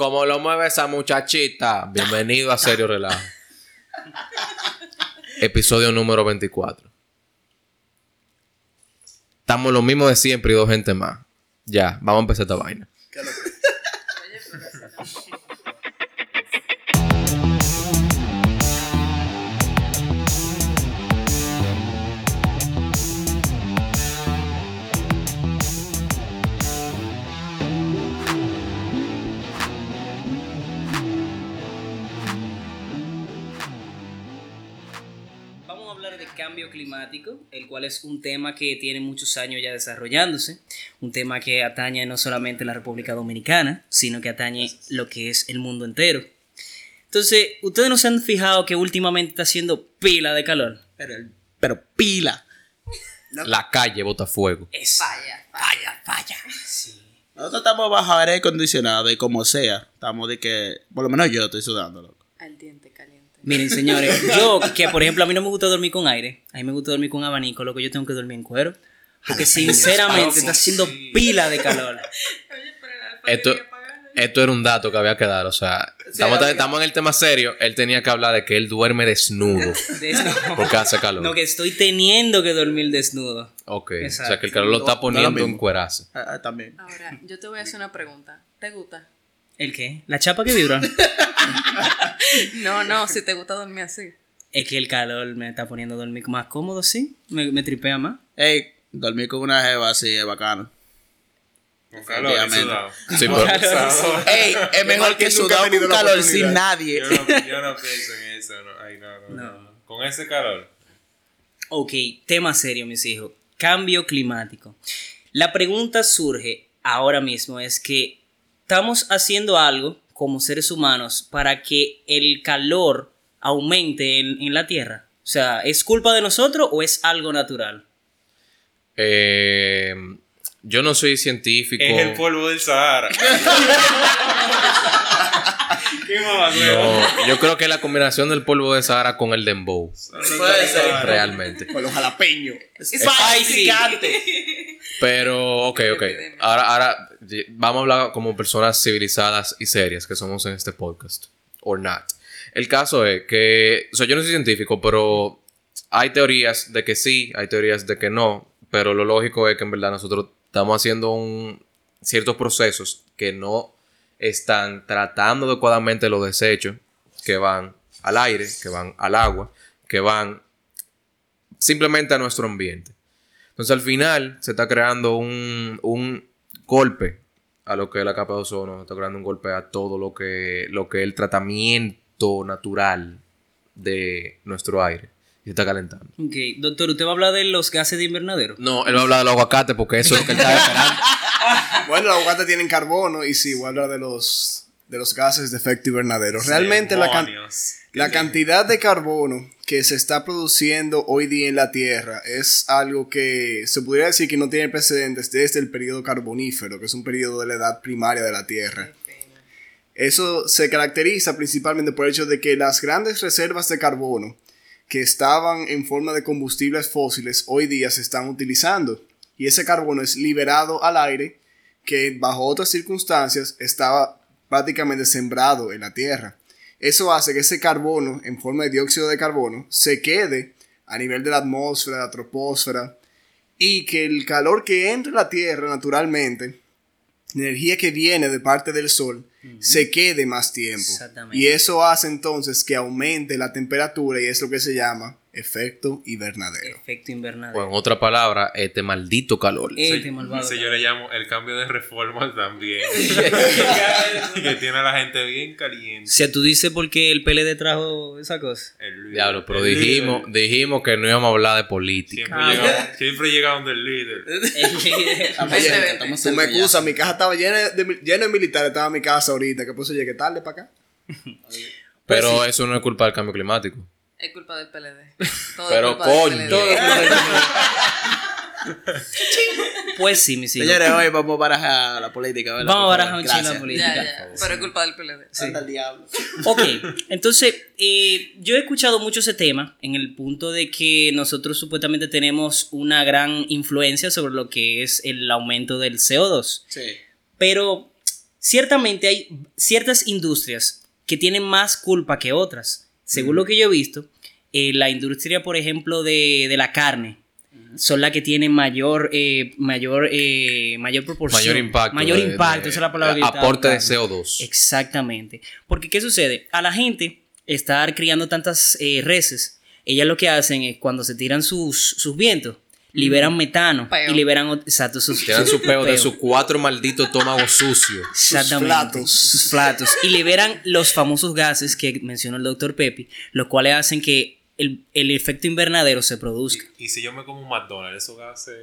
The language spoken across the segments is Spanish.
Como lo mueve esa muchachita. Bienvenido a Serio Relajo. Episodio número 24. Estamos lo mismo de siempre y dos gente más. Ya, vamos a empezar esta vaina. Vamos climático, el cual es un tema que tiene muchos años ya desarrollándose, un tema que atañe no solamente la República Dominicana, sino que atañe lo que es el mundo entero. Entonces, ¿ustedes no se han fijado que últimamente está haciendo pila de calor? Pero, pero pila. La calle bota fuego. Es Falla. falla, falla. Sí. Nosotros estamos bajo aire acondicionado y como sea. Estamos de que. Por lo menos yo estoy sudando, loco. Al diente. Miren, señores, yo que por ejemplo a mí no me gusta dormir con aire, a mí me gusta dormir con abanico, lo que yo tengo que dormir en cuero. Porque sinceramente está haciendo pila de calor. Esto, esto era un dato que había que dar. O sea, estamos, estamos en el tema serio. Él tenía que hablar de que él duerme desnudo. Desnudo. Porque hace calor. No, que estoy teniendo que dormir desnudo. Ok. O sea, Exacto. que el calor lo está poniendo no en cuerazo. Ah, ah, también. Ahora, yo te voy a hacer una pregunta. ¿Te gusta? ¿El qué? ¿La chapa que vibra? No, no, si te gusta dormir así. es que el calor me está poniendo a dormir más cómodo, sí. Me, me tripea más. Ey, dormir con una jeva así es bacano. Con calor y sudado. Sí, pero, Ey, es mejor que sudado con calor sin nadie. Yo no, yo no pienso en eso. No. Ay, no, no, No. no. Con ese calor. Ok, tema serio, mis hijos. Cambio climático. La pregunta surge ahora mismo es que estamos haciendo algo como seres humanos para que el calor aumente en, en la Tierra. O sea, ¿es culpa de nosotros o es algo natural? eh, yo no soy científico. Es el polvo del Sahara. ¿Qué mamá No, yo creo que la combinación del polvo de Sahara con el dembow. Puede ser. Realmente. Con los jalapeños. Spicy. Pero, ok, ok. Ahora, ahora vamos a hablar como personas civilizadas y serias que somos en este podcast. Or not. El caso es que, o sea, yo no soy científico, pero hay teorías de que sí, hay teorías de que no, pero lo lógico es que en verdad nosotros estamos haciendo un, ciertos procesos que no están tratando adecuadamente los desechos que van al aire, que van al agua, que van simplemente a nuestro ambiente. Entonces al final se está creando un, un golpe a lo que es la capa de ozono, se está creando un golpe a todo lo que, lo que es el tratamiento natural de nuestro aire. Y se está calentando. Ok, doctor, ¿usted va a hablar de los gases de invernadero? No, él va a hablar del aguacate porque eso es lo que él está esperando. Bueno, los aguacates tienen carbono y sí, voy a hablar de los, de los gases de efecto invernadero. Realmente la, can- la cantidad de carbono que se está produciendo hoy día en la Tierra es algo que se podría decir que no tiene precedentes desde el periodo carbonífero, que es un periodo de la edad primaria de la Tierra. Eso se caracteriza principalmente por el hecho de que las grandes reservas de carbono que estaban en forma de combustibles fósiles hoy día se están utilizando. Y ese carbono es liberado al aire que bajo otras circunstancias estaba prácticamente sembrado en la Tierra. Eso hace que ese carbono en forma de dióxido de carbono se quede a nivel de la atmósfera, de la troposfera, y que el calor que entra a la Tierra naturalmente, la energía que viene de parte del Sol, se quede más tiempo. Y eso hace entonces que aumente la temperatura y es lo que se llama efecto invernadero. Efecto O invernadero. en otra palabra, este maldito calor. Este Sí, malvado. sí, yo le llamo el cambio de reforma también. que tiene a la gente bien O caliente. sea, tú dices por qué el PLD trajo esa cosa. El líder, Diablo, pero el dijimos, líder. dijimos que no íbamos a hablar de política. Siempre, Ah. llega, siempre llega donde el líder. Estamos Tú me excusas, mi casa estaba llena de, llena de militares, estaba mi casa ahorita, que por eso llegué tarde para acá. Pero eso no es culpa del cambio climático. Es culpa del PLD. Todo Pero coño. Pues sí, mis hijos. Señores, hoy vamos a barajar la política. ¿verdad? Vamos a barajar un chino la política. Ya, ya. Pero es culpa del PLD. Santa el diablo. Ok, entonces eh, yo he escuchado mucho ese tema en el punto de que nosotros supuestamente tenemos una gran influencia sobre lo que es el aumento del CO2. Sí. Pero ciertamente hay ciertas industrias que tienen más culpa que otras. Según lo que yo he visto, eh, la industria, por ejemplo, de, de la carne, son las que tienen mayor, eh, mayor, eh, mayor proporción. Mayor impacto. Mayor de- impacto, de- esa es la palabra que Aporte de buscando. CO2. Exactamente. Porque, ¿qué sucede? A la gente estar criando tantas eh, reses, ellas lo que hacen es cuando se tiran sus, sus vientos, liberan metano Peo. y liberan, exacto, sus, sus su peo de sus cuatro malditos estómagos sucios. Exactamente. platos. Sus platos. Y liberan los famosos gases que mencionó el doctor Pepi, los cuales hacen que el, el efecto invernadero se produzca. Y si yo me como un McDonald's, esos gases.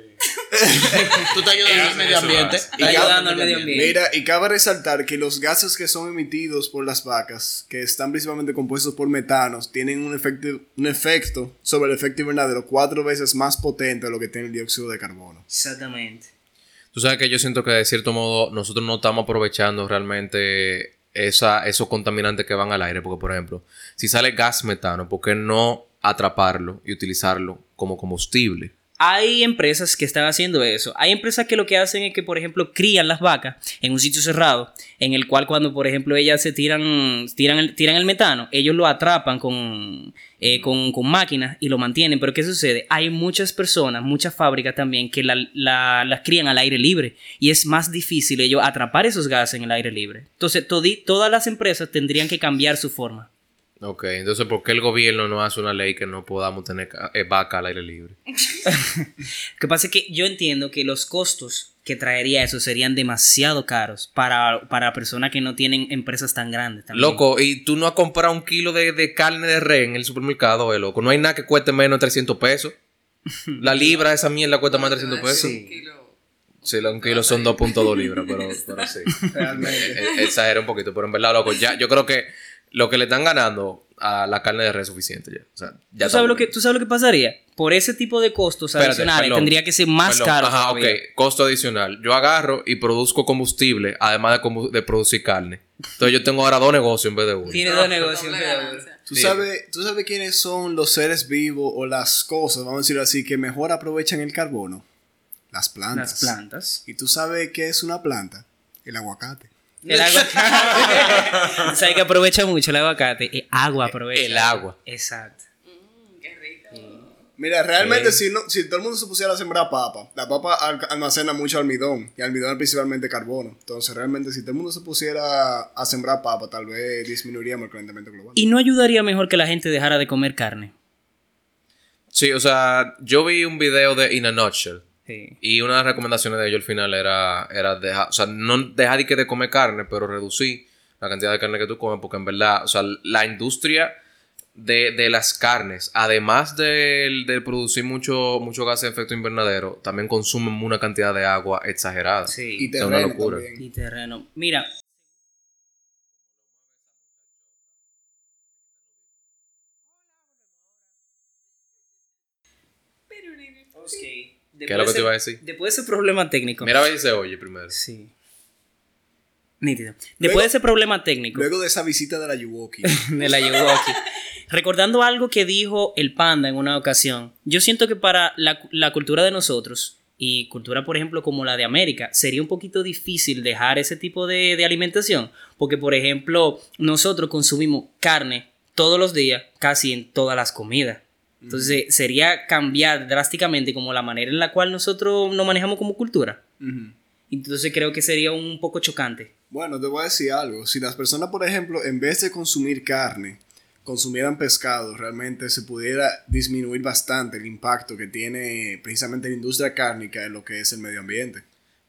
Tú estás ayudando al Eso medio ambiente. hace. Está ayudando al medio ambiente. Mira, y cabe resaltar que los gases que son emitidos por las vacas, que están principalmente compuestos por metanos, tienen un efecto, un efecto sobre el efecto invernadero cuatro veces más potente de lo que tiene el dióxido de carbono. Exactamente. Tú sabes que yo siento que de cierto modo nosotros no estamos aprovechando realmente esa, esos contaminantes que van al aire. Porque, por ejemplo, si sale gas metano, ¿por qué no atraparlo y utilizarlo como combustible? Hay empresas que están haciendo eso. Hay empresas que lo que hacen es que, por ejemplo, crían las vacas en un sitio cerrado, en el cual cuando, por ejemplo, ellas se tiran, tiran, el, tiran el metano, ellos lo atrapan con, eh, máquinas y lo mantienen. Pero ¿qué sucede? Hay muchas personas, muchas fábricas también, que la- la- las crían al aire libre y es más difícil ellos atrapar esos gases en el aire libre. Entonces, todas las empresas tendrían que cambiar su forma. Ok, entonces, ¿por qué el gobierno no hace una ley que no podamos tener eh, vaca al aire libre? Lo que pasa es que yo entiendo que los costos que traería eso serían demasiado caros para, para personas que no tienen empresas tan grandes. también. Loco, ¿y tú no has comprado un kilo de, de carne de res en el supermercado, eh, loco? No hay nada que cueste menos de 300 pesos. La libra, esa mierda cuesta más de 300 pesos. Un kilo. Sí, un kilo son 2.2 libras, pero, pero sí. Eh, Exagera un poquito, pero en verdad, loco, ya, yo creo que lo que le están ganando a la carne de res es suficiente ya. O sea, ya ¿Tú sabes, lo que, ¿Tú sabes lo que pasaría? Por ese tipo de costos Espérate, adicionales perdón, tendría que ser más perdón. caro. Ajá, todavía. ok. Costo adicional. Yo agarro y produzco combustible, además de, de producir carne. Entonces yo tengo ahora dos negocios en vez de uno. Tiene dos negocios. Doble pero- ganancia. ¿Tú, Sí. sabes, ¿Tú sabes quiénes son los seres vivos o las cosas, vamos a decirlo así, que mejor aprovechan el carbono? Las plantas. Las plantas. ¿Y tú sabes qué es una planta? El aguacate. El aguacate. ¿Sabes que aprovecha mucho el aguacate? El agua aprovecha. El agua. Exacto. Mm, qué rico. Mira, realmente si, no, si todo el mundo se pusiera a sembrar papa, la papa al- almacena mucho almidón y almidón es principalmente carbono. Entonces realmente si todo el mundo se pusiera a sembrar papa, tal vez disminuiríamos el calentamiento global. ¿Y no ayudaría mejor que la gente dejara de comer carne? Sí, o sea, yo vi un video de In a Nutshell. Sí. Y una de las recomendaciones de ellos al final era, era dejar, o sea, no dejar de que de comer carne, pero reducir la cantidad de carne que tú comes, porque en verdad, o sea, la industria de, de las carnes, además de, de producir mucho, mucho gas de efecto invernadero, también consumen una cantidad de agua exagerada. Sí. y es una terreno locura. también. Y terreno. Mira. ¿Qué es lo que te iba a decir? Después de ese problema técnico. Mira a ver si se oye primero. Sí. Nítido. Después Luego- de ese problema técnico Luego de esa visita de la Yuwoki. de la Yuwoki, recordando algo que dijo el panda en una ocasión, yo siento que para la, la cultura de nosotros y cultura, por ejemplo, como la de América, sería un poquito difícil dejar ese tipo de, de alimentación, porque, por ejemplo, nosotros consumimos carne todos los días, casi en todas las comidas. Entonces, sería cambiar drásticamente como la manera en la cual nosotros nos manejamos como cultura. Ujú. Entonces, creo que sería un poco chocante. Bueno, te voy a decir algo. Si las personas, por ejemplo, en vez de consumir carne, consumieran pescado, realmente se pudiera disminuir bastante el impacto que tiene precisamente la industria cárnica en lo que es el medio ambiente.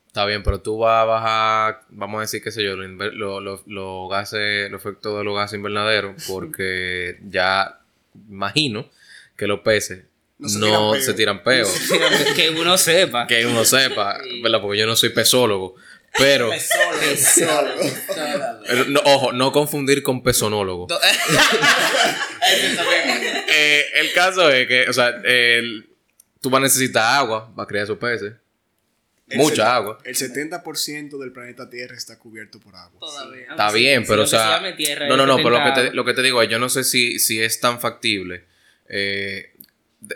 Está bien, pero tú vas a bajar, vamos a decir, qué sé yo, los lo- lo- los gases, los efectos de los gases invernaderos, porque ya imagino que los peces No no se se tiran tiran, peo. peos. que uno sepa. que uno sepa, ¿verdad? Porque yo no soy pesólogo. Pero, pero no, ojo, no confundir con pesonólogo. Eh, el caso es que, o sea, el- tú vas a necesitar agua para criar esos peces. El Mucha agua. El 70% del planeta Tierra está cubierto por agua. Todavía. Está bien, pero o sea. No, no, no, pero lo que, 70 te, lo que te digo es, yo no sé si, si es tan factible. Eh,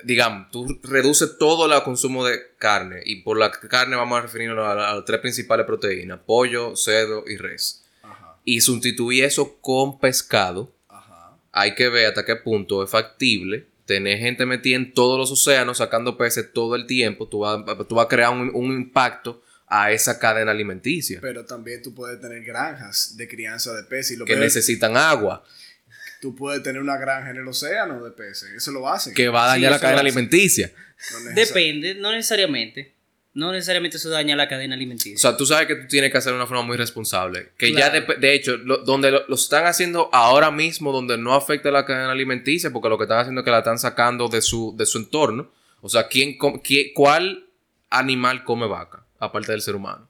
digamos, tú reduces todo el consumo de carne y por la carne vamos a referirnos a, la- a las tres principales proteínas, pollo, cerdo y res. Y sustituir eso con pescado, hay que ver hasta qué punto es factible tener gente metida en todos los océanos sacando peces todo el tiempo, tú vas, tú vas a crear un, un impacto a esa cadena alimenticia. Pero también tú puedes tener granjas de crianza de peces y lo que peor necesitan agua, tú puedes tener una granja en el océano de peces. Eso lo hacen. que va a dañar la cadena alimenticia. No Depende, no necesariamente. No necesariamente eso daña la cadena O alimenticia. sea, tú sabes que tú tienes que hacerlo de una forma muy responsable. Que ya, de, de hecho, lo- donde lo, lo están haciendo ahora mismo, donde no afecta la cadena alimenticia, porque lo que están haciendo es que la están sacando de su, de su entorno. O sea, ¿quién, com- quién- ¿cuál animal come vaca? Aparte del ser humano.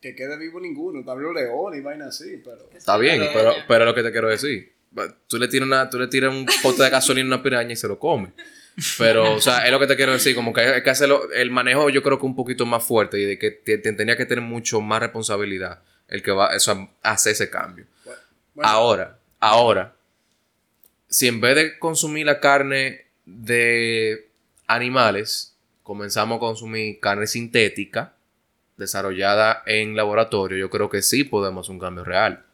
Que quede vivo ninguno. También los leones y vainas así, pero... Está bien, pero, pero es lo que te quiero decir. Tú le tiras, una, tú le tiras un pote de gasolina a una piraña y se lo come. Pero, o sea, es lo que te quiero decir. Como que hay que hacerlo. El manejo, yo creo que un poquito más fuerte y de que te- te- tenía que tener mucho más responsabilidad el que va o sea, hacer ese cambio. Bueno, Ahora, ahora, si en vez de consumir la carne de animales, comenzamos a consumir carne sintética desarrollada en laboratorio, yo creo que sí podemos hacer un cambio real.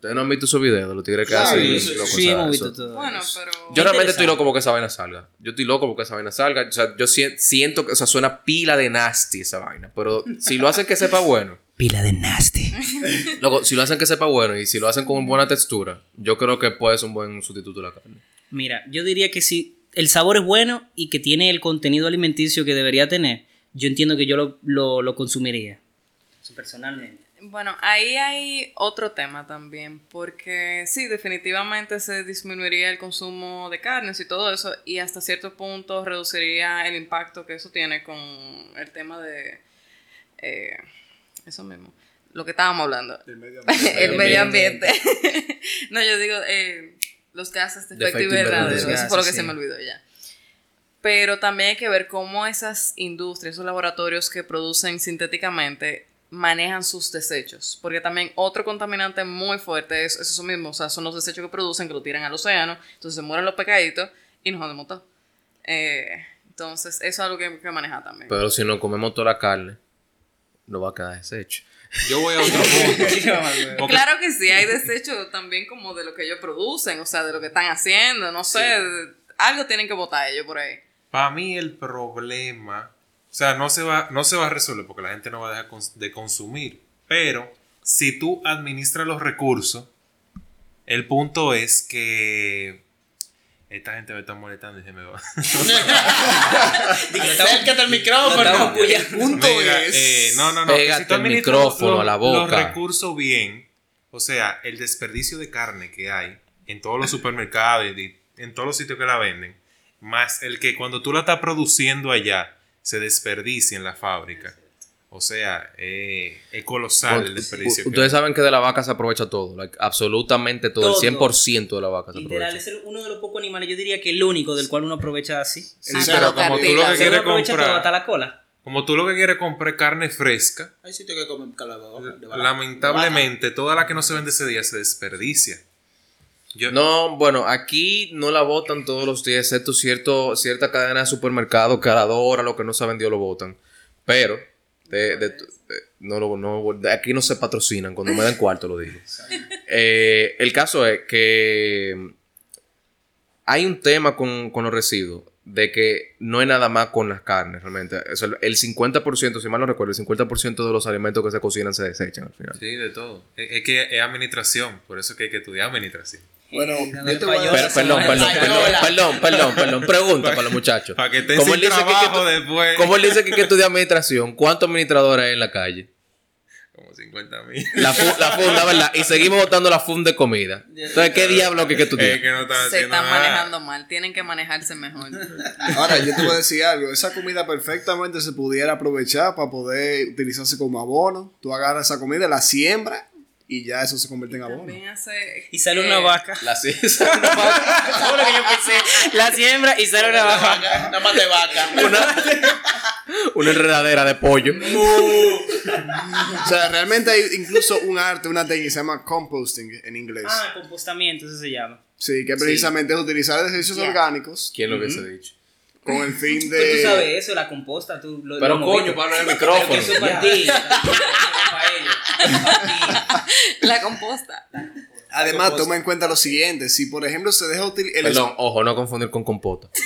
Ustedes no han visto esos videos de los tigres que Claro, hacen. sí, loco, sí, hemos visto todo. Bueno, pero. Yo realmente estoy loco porque esa vaina salga. Yo estoy loco porque esa vaina salga. O sea, yo si- siento que, o sea, suena pila de nasty esa vaina. Pero si lo hacen que sepa bueno, Pila de nasty. Loco, si lo hacen que sepa bueno y si lo hacen con buena textura, yo creo que puede ser un buen sustituto de la carne. Mira, yo diría que si el sabor es bueno y que tiene el contenido alimenticio que debería tener, yo entiendo que yo lo, lo, lo consumiría. Personalmente. Bueno, ahí hay otro tema también, porque sí, definitivamente se disminuiría el consumo de carnes y todo eso, y hasta cierto punto reduciría el impacto que eso tiene con el tema de eh, eso mismo, lo que estábamos hablando, el medio ambiente. el medio ambiente. no, yo digo eh, los gases de De efecto invernadero, eso fue lo que Gases, se me olvidó ya. Pero también hay que ver cómo esas industrias, esos laboratorios que producen sintéticamente manejan sus desechos. Porque también otro contaminante muy fuerte es, es eso mismo. O sea, son los desechos que producen, que lo tiran al océano. Entonces se mueren los pecaditos y nos jodemos todo. Eh, entonces, eso es algo que hay que manejar también. Pero si no comemos toda la carne, no va a quedar deshecho. Yo voy a otro punto. Porque Claro que sí, hay desechos también como de lo que ellos producen, o sea, de lo que están haciendo, no sé, algo tienen que botar ellos por ahí. para mí el problema, o sea, no se va, no se va a resolver porque la gente no va a dejar de consumir. Pero si tú administras los recursos, el punto es que esta gente me está molestando y se me va. Acércate al micrófono. El punto Mira, es... eh, no, no, no. que Pégate si tú el micrófono los- a la Los boca. recursos bien, o sea, el desperdicio de carne que hay en todos los supermercados y en todos los sitios que la venden, más el que cuando tú la estás produciendo allá se desperdicia en la fábrica. O sea, eh, es colosal el desperdicio. que Ustedes saben que de la vaca se aprovecha todo, like, absolutamente todo, Todo. el 100% de la vaca se Literal, aprovecha. es uno de los pocos animales, yo diría que el único del cual uno aprovecha así. Sí, Hasta pero los como tú lo que quieres aprovecha todo, hasta comprar, la cola. como tú lo que quieres comprar carne fresca, Hay sitios que comen vaca. lamentablemente toda la que no se vende ese día se desperdicia. Yo, No, bueno, aquí no la votan todos los días, excepto cierto, cierta cadena de supermercados, cada dos horas lo que no se ha vendido lo votan. Pero, de, de- de- no, lo- no, de aquí no se patrocinan, cuando me dan cuarto lo digo. Eh, el caso es que hay un tema con, con los residuos, de que no es nada más con las carnes, realmente. O sea, el 50%, si mal no recuerdo, el 50% de los alimentos que se cocinan se desechan al final. Sí, de todo. Es, es que es administración, por eso es que hay que estudiar administración. Bueno, yo te voy a- payola, Per- perdón, perdón, perdón, perdón, perdón, perdón. Pregunta para los muchachos. Para que estén sin que- que trabajo tú- después. Como él dice que, que estudia administración, ¿cuántos administradores hay en la calle? Como 50 mil. La, fu- la funda, ¿verdad? Y seguimos votando la funda de comida. Entonces, ¿qué diablo que, que tú Es tienes? que no están Se están nada. manejando mal, tienen que manejarse mejor. Ahora, yo te voy a decir algo. Esa comida perfectamente se pudiera aprovechar para poder utilizarse como abono. Tú agarras esa comida, la siembras y ya eso se convierte en abono. Hace Y sale una vaca. La ci- Eso fue lo que yo pensé. La siembra y sale una vaca. Nada más de vaca. Una enredadera de pollo. O sea, realmente hay incluso un arte, una técnica que se llama composting en inglés. Ah, compostamiento, eso se llama. Sí, que precisamente es utilizar desechos Ya. orgánicos ¿Quién lo hubiese dicho? con el fin Pero tú sabes de... eso, la composta, tú lo Pero lo coño, en el Pero que micrófono. eso es para ti. La composta. Además, toma en cuenta lo siguiente. Si, por ejemplo, se deja utilizar... Perdón, ojo, no confundir con compota.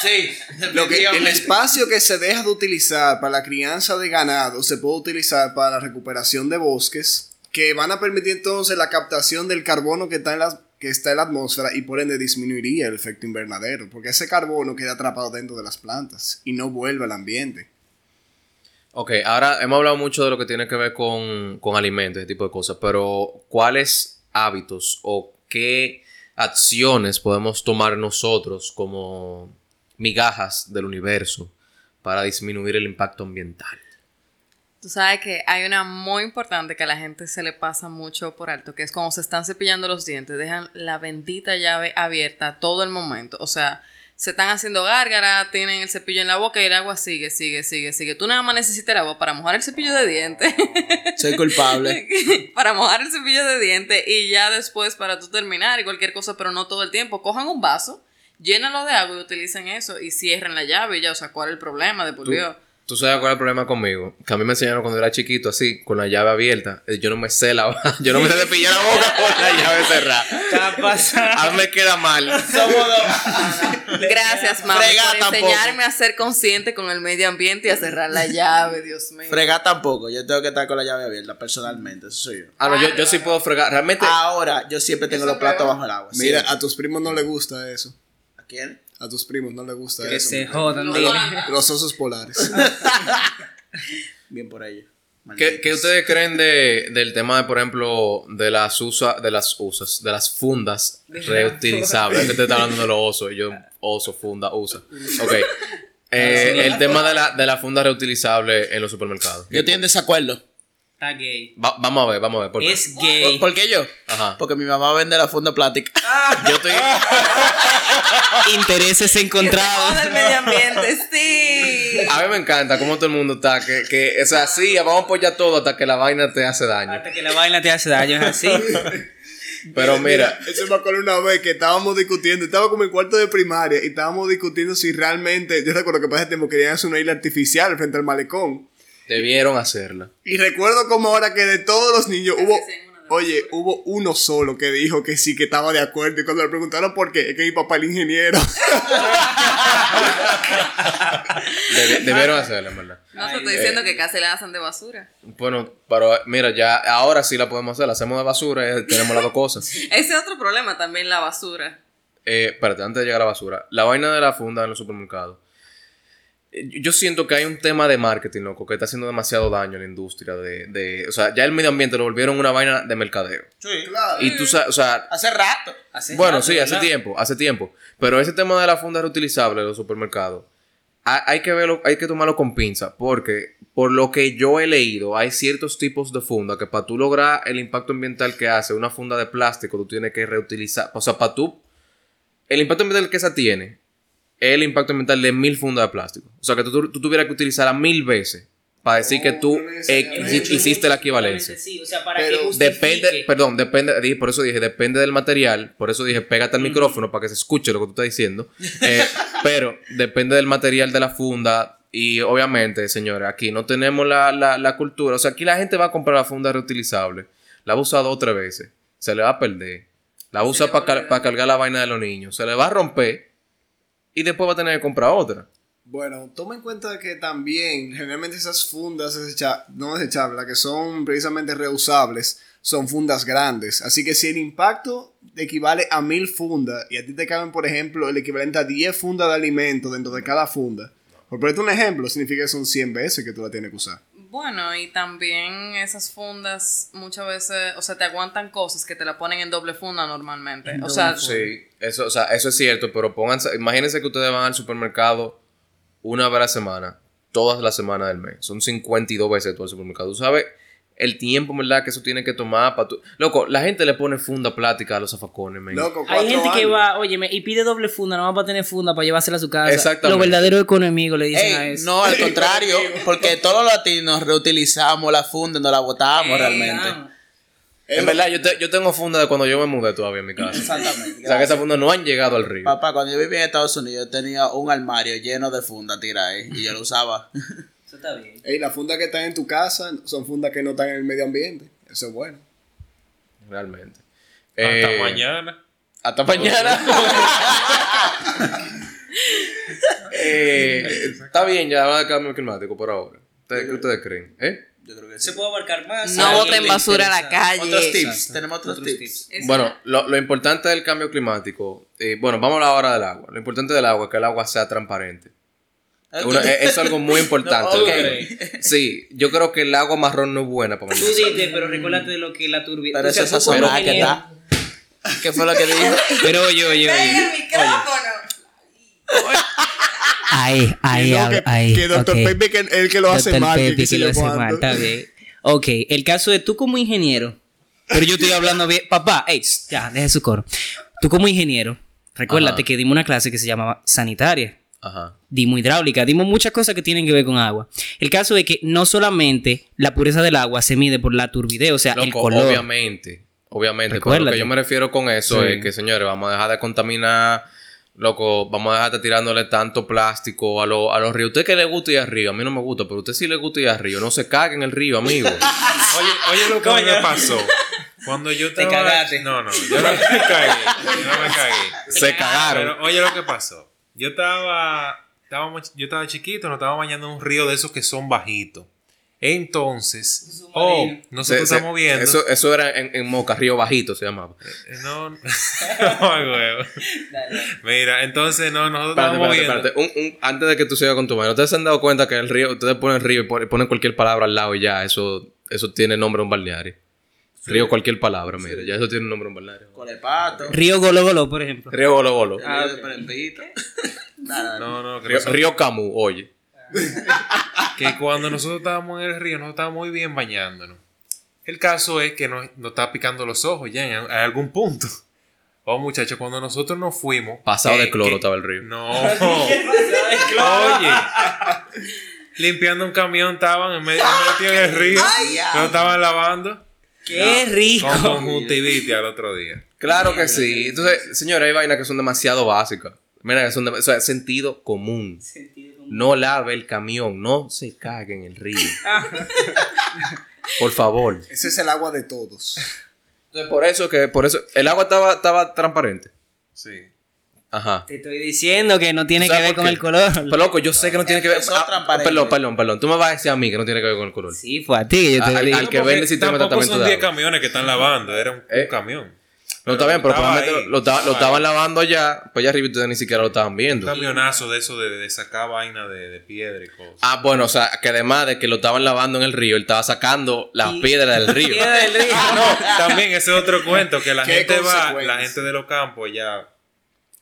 Sí. Lo que, el espacio que se deja de utilizar para la crianza de ganado se puede utilizar para la recuperación de bosques que van a permitir entonces la captación del carbono que está en la, que está en la atmósfera y por ende disminuiría el efecto invernadero porque ese carbono queda atrapado dentro de las plantas y no vuelve al ambiente. Ok, ahora hemos hablado mucho de lo que tiene que ver con, con alimentos, ese tipo de cosas, pero ¿cuáles hábitos o qué acciones podemos tomar nosotros como migajas del universo para disminuir el impacto ambiental? Tú sabes que hay una muy importante que a la gente se le pasa mucho por alto, que es cuando se están cepillando los dientes, dejan la bendita llave abierta todo el momento. O sea, se están haciendo gárgara, tienen el cepillo en la boca y el agua sigue, sigue, sigue, sigue. Tú nada más necesitas el agua para mojar el cepillo de dientes. Soy culpable. para mojar el cepillo de dientes y ya después para tú terminar y cualquier cosa, pero no todo el tiempo. Cojan un vaso, llénalo de agua y utilicen eso y cierren la llave y ya, o sea, ¿cuál es el problema de por Dios? Tú sabes cuál es el problema conmigo. Que a mí me enseñaron cuando era chiquito así, con la llave abierta. Eh, Yo no me sé la yo no me sé cepillar la boca con la llave cerrada. Está pasando. A mí me queda mal. Somos dos. Gracias, mamá, por tampoco. enseñarme a ser consciente con el medio ambiente y a cerrar la llave, Dios mío. Fregar tampoco. Yo tengo que estar con la llave abierta personalmente. Eso soy yo. Ah, no, yo, yo sí puedo fregar. Realmente, Ahora, yo siempre tengo los platos bajo el agua. Mira, siempre. a tus primos no les gusta eso. ¿A quién? A tus primos no les gusta Que eso. se jodan, dile. Los osos polares. Bien por ello. ¿qué, qué ustedes creen de, del tema de, por ejemplo, de las usa, de las usas, de las fundas reutilizables? que te está hablando de los osos. y Yo, oso, funda, usa. Ok. Eh, el tema de la, de la funda reutilizable en los supermercados. Yo estoy en desacuerdo. Está gay. Va- vamos a ver, vamos a ver. ¿por qué? Es gay. ¿Por, por qué yo? Ajá. Porque mi mamá vende la funda plástica. Yo estoy. Intereses encontrados. Joda el medio ambiente, sí. A mí me encanta cómo todo el mundo está. Que, que es así, vamos a apoyar todo hasta que la vaina te hace daño. Hasta que la vaina te hace daño, es así. Pero mira, Eso me acuerdo una vez que estábamos discutiendo, estaba como en cuarto de primaria y estábamos discutiendo si realmente, yo recuerdo que para ese tiempo querían hacer una isla artificial frente al malecón. Debieron hacerla. Y recuerdo como ahora que de todos los niños hubo, oye, hubo uno solo que dijo que sí, que estaba de acuerdo. Y cuando le preguntaron por qué, es que mi papá es el ingeniero. Debi- debieron hacerla, en verdad. No te estoy diciendo que casi la hacen de basura. Bueno, pero mira, ya ahora sí la podemos hacer. La hacemos de basura y tenemos las dos cosas. Ese es otro problema también, la basura. Eh, espérate, antes de llegar a la basura. La vaina de la funda en los supermercados. Eh, Yo siento que hay un tema de marketing, loco, que está haciendo demasiado daño a la industria. De, de, o sea, ya el medio ambiente lo volvieron una vaina de mercadeo. Sí. Claro. Y tú sabes, o sea, Hace rato. Hace Bueno, rato, sí, hace ¿verdad? tiempo, hace tiempo. Pero ese tema de la funda reutilizable de los supermercados, ha- hay que verlo, hay que tomarlo con pinza, porque por lo que yo he leído, hay ciertos tipos de funda que para tú lograr el impacto ambiental que hace una funda de plástico, tú tienes que reutilizar. O sea, para tú, el impacto ambiental que esa tiene el impacto ambiental de mil fundas de plástico. O sea, que tú, tú tuvieras que utilizarla mil veces para decir que tú no hiciste la equivalencia. Sí, o sea, para Pero que justifique. Depende, perdón, depende, dije, por eso dije, depende del material, por eso dije, pégate al micrófono para que se escuche lo que tú estás diciendo, Eh, pero depende del material de la funda y obviamente, señores, aquí no tenemos la, la, la cultura, o sea, aquí la gente va a comprar la funda reutilizable, la va a usar dos o tres veces, se le va a perder, la va a usar para cargar la vaina de los niños, se le va a romper y después va a tener que comprar otra. Bueno, toma en cuenta que también generalmente esas fundas no desechables, que son precisamente reusables, son fundas grandes. Así que si el impacto equivale a mil fundas y a ti te caben, por ejemplo, el equivalente a 10 fundas de alimento dentro de cada funda, por ponerte un ejemplo, significa que son 100 veces que tú la tienes que usar. Bueno, y también esas fundas muchas veces, o sea, te aguantan cosas que te la ponen en doble funda normalmente. o sea, Sí, eso, o sea, eso es cierto, pero pónganse, imagínense que ustedes van al supermercado una vez a la semana, todas las semanas del mes. Son 52 veces todo el supermercado. Tú sabes el tiempo, ¿verdad? Que eso tiene que tomar para tu... Loco, la gente le pone funda plástica a los zafacones, men. Loco, Hay gente que va, óyeme, y pide doble funda, no va para tener funda para llevársela a su casa. Exactamente. Los verdaderos económicos le dicen a eso. no, al contrario, porque todos los latinos reutilizamos la funda y no la botamos realmente. En verdad, yo, te- yo tengo funda de cuando yo me mudé todavía en mi casa. Exactamente. O sea, que esas fundas no han llegado al río. Papá, cuando yo vivía en Estados Unidos, yo tenía un armario lleno de fundas tiradas ahí, y yo lo usaba. Eso está bien. Ey, las fundas que están en tu casa son fundas que no están en el medio ambiente. Eso es bueno. Realmente. Hasta Eh, mañana. Hasta mañana. Eh, está bien, ya va de cambio climático por ahora. ¿Ustedes, ¿Qué ustedes creen? ¿Eh? Yo creo que Se sí. puede abarcar más. No boten basura a la calle. Otros tips, Exacto. tenemos otros, Otros tips. Bueno, lo, lo importante del cambio climático, eh, bueno, vamos a hablar ahora del agua. Lo importante del agua es que el agua sea transparente. Eh, es algo muy importante. No. Sí, yo creo que el agua marrón no es buena para Tú dices, pero recuérdate de lo que la turbina. Pero eso es sazonada que está. ¿Qué fue lo que dijo? Pero oye, oye, oye. micrófono! Ahí, ahí, Que ahí. que Dr. Pepe que el que lo hace Dr. mal. Pepe que, que lo hace mal, está bien. Ok, el caso de tú como ingeniero, pero yo estoy hablando bien. Papá, ey, ya, deja su coro. Tú como ingeniero, recuérdate Ajá. que dimos una clase que se llamaba sanitaria. Ajá. Dimos hidráulica, dimos muchas cosas que tienen que ver con agua. El caso es que no solamente la pureza del agua se mide por la turbidez, o sea, el Loco, color. obviamente. Obviamente. Pero lo que yo me refiero con eso Sí. es que, señores, vamos a dejar de contaminar. Loco, vamos a dejar de tirándole tanto plástico a, lo- a los ríos. Usted que le gusta ir al río, a mí no me gusta, pero a usted sí le gusta ir al río. No se cague en el río, amigo. Oye, oye lo que me pasó. Cuando yo Te cagaste. No, no, yo no me cagué. Yo no me cagué. se cagaron. Pero oye lo que pasó. Yo estaba, estábamos- yo estaba chiquito, nos estaba bañando en un río de esos que son bajitos. Entonces, oh, nosotros Se- se- estamos viendo. Eso, eso era en, en Moca, Río Bajito se llamaba. Eh, No, no, huevo. Mira, entonces no, nosotros Espérate, estábamos espérate, viendo. espérate. Un- un- antes de que tú sigas con tu mano, ¿ustedes se han dado cuenta que el río, ustedes ponen río y pon- ponen cualquier palabra al lado y ya, eso, eso tiene nombre de un balneario? Río cualquier palabra, mira, ya eso tiene un nombre de un balneario. Con el pato. Río Golo Golo, por ejemplo. Río Golo Golo. Ah, de Prempito. Nada, No, no, Río, Río Camus, oye. que cuando nosotros estábamos en el río, nosotros estábamos muy bien bañándonos. El caso es que nos, nos estaba picando los ojos ya en, en algún punto. Oh, muchachos, cuando nosotros nos fuimos. Pasado que- de cloro que- estaba el río. No. Oye. Limpiando un camión estaban en medio, en el río. Lo estaban lavando. ¡Qué rico! Con conjuntivitis al otro día. Claro que sí. Entonces, señores, hay vainas que son demasiado básicas. Mira, que son de- o sea, sentido común. No lave el camión, no se cague en el río. Por favor. Ese es el agua de todos. Entonces, por eso que, por eso, el agua estaba, estaba transparente. Sí. Ajá. Te estoy diciendo que no tiene que ¿Sabes ver con el color. Pero loco, yo sé que no tiene que ver. Ah, perdón, perdón, perdón. Tú me vas a decir a mí que no tiene que ver con el color. Sí, fue a ti que yo te Al- dije. al que vende el sistema de tratamiento son de 10 agua. camiones que están lavando, era un, Eh. un camión. No está bien, pero probablemente ahí, lo, estaba- lo estaba estaban lavando allá, pues allá arriba ustedes ni siquiera lo estaban Un viendo. camionazo de eso de, de sacar vaina de, de piedra y cosas. Ah, bueno, o sea, que además de que lo estaban lavando en el río, él estaba sacando las Y- piedras del río. Piedra del río. Ah, no, también ese es otro cuento, que la gente va, la gente de los campos ya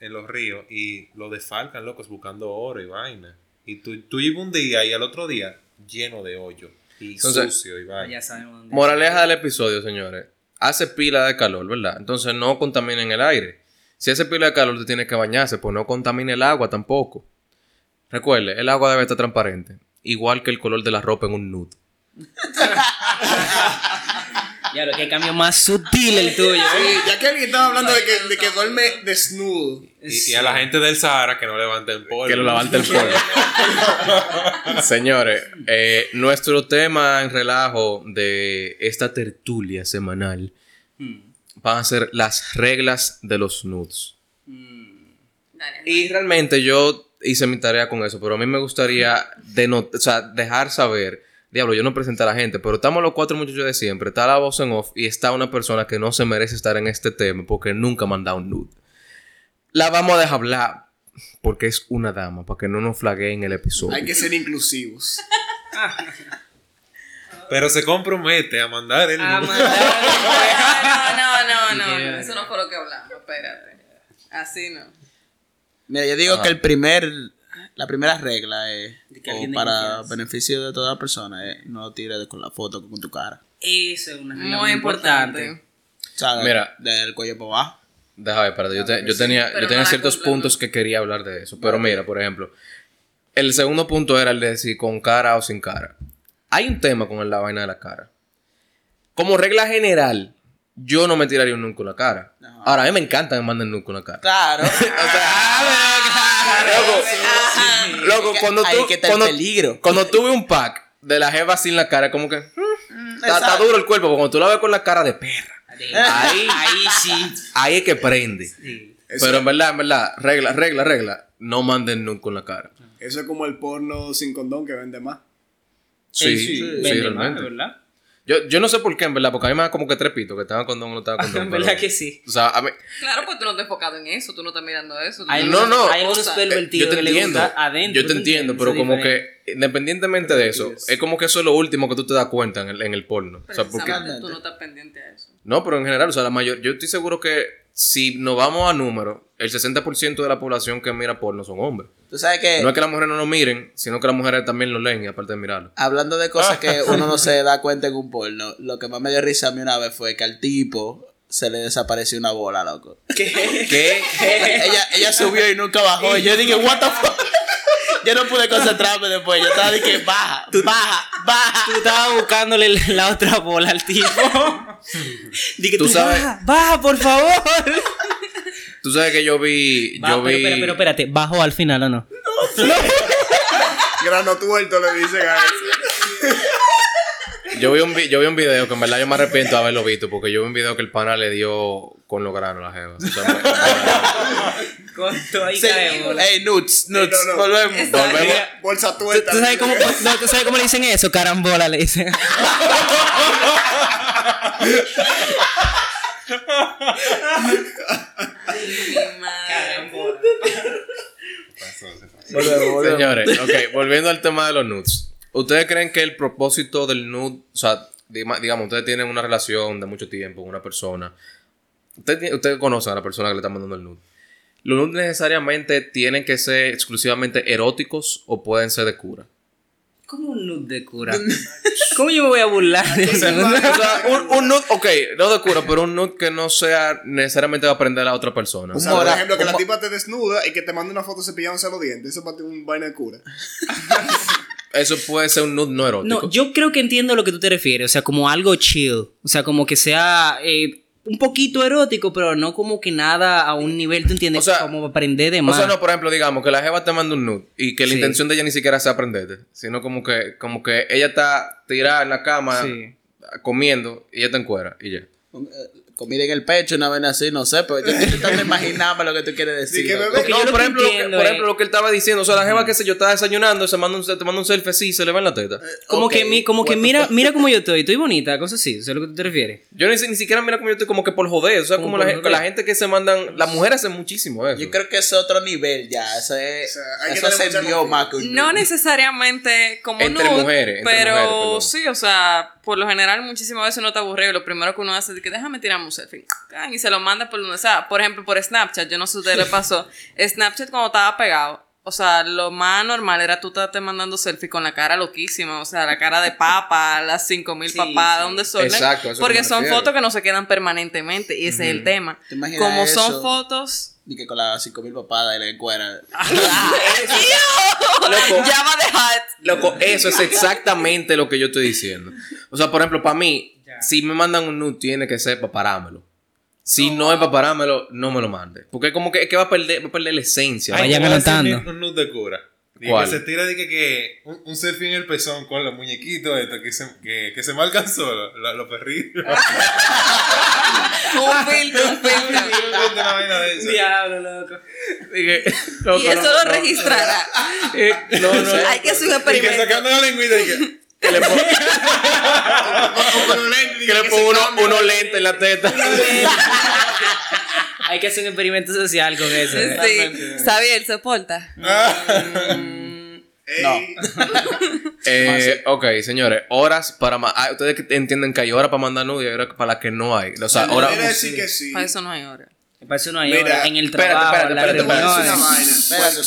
en los ríos y lo desfalcan, locos, buscando oro y vaina. Y tú, tú llevas un día y al otro día lleno de hoyo y Entonces, sucio y vaina. Ya sabemos dónde. Moraleja del episodio, señores. Hace pila de calor, ¿verdad? Entonces no contaminen el aire. Si hace pila de calor, usted tiene que bañarse, pues no contamine el agua tampoco. Recuerde, el agua debe estar transparente. Igual que el color de la ropa en un nude. Ya lo que hay cambio más sutil el tuyo. ¿eh? Sí, ya que alguien estaba hablando de que, de que duerme desnudo. Y, y a la gente del Sahara que no levanten polvo. Que lo levante el polvo. Señores, eh, nuestro tema en relajo de esta tertulia semanal van a ser las reglas de los nudes. Dale, Y realmente yo hice mi tarea con eso, pero a mí me gustaría o sea, dejar saber, diablo, yo no presenté a la gente, pero estamos los cuatro muchachos de siempre, está la voz en off y está una persona que no se merece estar en este tema porque nunca ha mandado un nude. La vamos a dejar hablar porque es una dama, para que no nos flagueen el episodio. Hay que ser inclusivos. Pero se compromete a mandar el A nude. mandar- No, no, no, no, eso no fue lo que hablamos, espérate. Así no. Mira, yo digo Ah. que el primer, la primera regla es, o para beneficio de toda persona, es no tires con la foto con tu cara. Eso es una regla Muy importante. O sea, Mira. del cuello para abajo. Déjame ver, espérate. Yo, te- yo tenía, yo tenía ciertos puntos que quería hablar de eso. Pero mira, por ejemplo, el segundo punto era el de si con cara o sin cara. Hay un tema con la vaina de la cara. Como regla general, yo no me tiraría un nude con la cara. Ahora, a mí me encanta que me manden nude con la cara. Claro. Loco, loco, cuando tú, que cuando, peligro. cuando tuve un pack de la jeva sin la cara, como que mm, está, duro el cuerpo. Cuando tú la ves con la cara de perra, Ahí, ahí sí. ahí es que prende. Sí. Pero en verdad, en verdad, regla, regla, regla, no manden nude con la cara. eso es como el porno sin condón que vende más. Sí, sí, más, realmente. ¿verdad? Yo, yo no sé por qué, en verdad, porque a mí me da como que trepito, que estaba con don o no estaba con don. En pero- verdad que sí. O sea, a mí, Claro, pues tú no te has enfocado en eso, tú no estás mirando eso. No, unos- no. Hay unos eh, pervertidos yo te que le entiendo, gusta adentro. yo te ¿tú entiendo, pero como diferente. que independientemente de eso, es como que eso es lo último que tú te das cuenta en el, en el porno. O sea, porque, tú no estás pendiente a eso. no, pero en general, o sea, la mayor, yo estoy seguro que si nos vamos a números, el 60% de la población que mira porno son hombres. Tú sabes que, No es que las mujeres no lo miren, sino que las mujeres también lo leen y aparte de mirarlo. hablando de cosas que uno no se da cuenta en un porno, lo que más me dio risa a mí una vez fue que al tipo se le desapareció una bola, loco. ¿Qué? ella, ella subió y nunca bajó. Y yo dije, what the fuck. Yo no pude concentrarme después. Yo estaba dije, baja, baja, baja. Tú estabas buscándole la- otra bola al tipo. Dije, Tú tú, sabes- baja, baja, por favor. Tú sabes que yo vi, Va, yo pero, vi... pero, pero espérate, ¿bajo al final o no? Grano tuerto le dicen a eso. Yo vi, un vi- yo vi un video que en verdad yo me arrepiento de haberlo visto porque yo vi un video que el pana le dio con los granos la jeva. Con todo ahí Sí. cae bola. Ey, nuts, nuts. no, no. Volvemos. volvemos. Bolsa ¿Tú, tuerta. tú sabes cómo, no, ¿Tú sabes cómo le dicen eso? Carambola le dicen. Pasó. Volvemos, volvemos. Señores, ok, volviendo al tema de los nudes. ¿Ustedes creen que el propósito del nude, o sea, digamos, digamos, ustedes tienen una relación de mucho tiempo con una persona, ustedes, ti- ustedes conocen a la persona que le está mandando el nude? ¿Los nudes necesariamente tienen que ser exclusivamente eróticos o pueden ser de cura? ¿Cómo un nude de cura? ¿Cómo yo me voy a burlar de eso? O sea, un, un nude, ok, no de cura, pero un nude que no sea necesariamente va a aprender a la otra persona. O sea, por ejemplo, que la tipa te desnuda y que te mande una foto cepillándose los dientes. Eso para ti es un vaina de cura. Eso puede ser un nude no erótico. No, yo creo que entiendo a lo que tú te refieres. O sea, como algo chill. O sea, como que sea eh, un poquito erótico, pero no como que nada a un nivel, ¿tú entiendes? O sea, como aprender de O más. sea, no, por ejemplo, digamos que la jeva te manda un nude y que la Sí. intención de ella ni siquiera sea aprenderte, sino como que, como que ella está tirada en la cama Sí. comiendo y ella te encuera y ya. Comida en el pecho, una vez así, no sé, pero yo estoy imaginarme lo que tú quieres decir. Sí, que Porque No, yo por ejemplo, lo que, por ejemplo, lo que él estaba diciendo, o sea, la jeva que se yo estaba desayunando, se manda un, te manda un selfie así y se le va en la teta. como ok, que, mi, como que mira, mira cómo yo estoy, estoy bonita, cosas así, ¿sabes a lo que tú te refieres? Yo ni, ni siquiera mira como yo estoy como que por joder, o sea, Como como la, la gente que se mandan, las mujeres hacen muchísimo eso. Yo creo que es otro nivel ya. Eso es. O sea, hay que eso se vio más que un No necesariamente como Entre nude, mujeres, entre pero mujeres, sí, o sea, por lo general muchísimas veces uno te aburre y lo primero que uno hace es que déjame tirarme un selfie y se lo manda por donde sea. Por ejemplo, por Snapchat, yo no sé si a ustedes les pasó. Snapchat cuando estaba pegado, o sea, lo más normal era tú estarte mandando selfie con la cara loquísima, o sea, la cara de papa, las 5000 Sí, papadas, sí. un desorden. Exacto, eso Porque son fotos que no se quedan permanentemente y ese es el tema. ¿Te imaginas Como son fotos Y que con las 5000 papadas y la encuera. Loco, eso es exactamente lo que yo estoy diciendo. O sea, por ejemplo, para mí, si me mandan un nude, tiene que ser para parármelo. Si no es para parármelo, no me lo mande. Porque como que, es que va a perder, va a perder la esencia. Ay, Vayan ¿cómo va a ser anotando. Un nude de cura. Y ¿Cuál? que se tira de que, que un, un selfie en el pezón con los muñequitos estos que se, que, que se marcan solos, la- los perritos. Un filtro, un filtro. Diablo, loco. Dije, loco, Y eso no, lo no. registrará. Eh, no, no. Hay que hacer un Y que experimento. sacando la lengüita y que... Que le pongo, que le pongo uno, uno lente en la teta. Hay que hacer un experimento social con eso. ¿eh? Sí. Xavier, soporta. Ey, Eh, ok, señores, horas para... ma- ah, ustedes que entienden que hay horas para mandar nude y hay horas para las que no hay. O sea, horas... Quiere decir que sí. Para eso no hay hora. Me parece una Mira, hora en el espérate, trabajo, espérate, las espérate, espérate, Es reuniones. una vaina. Espérate,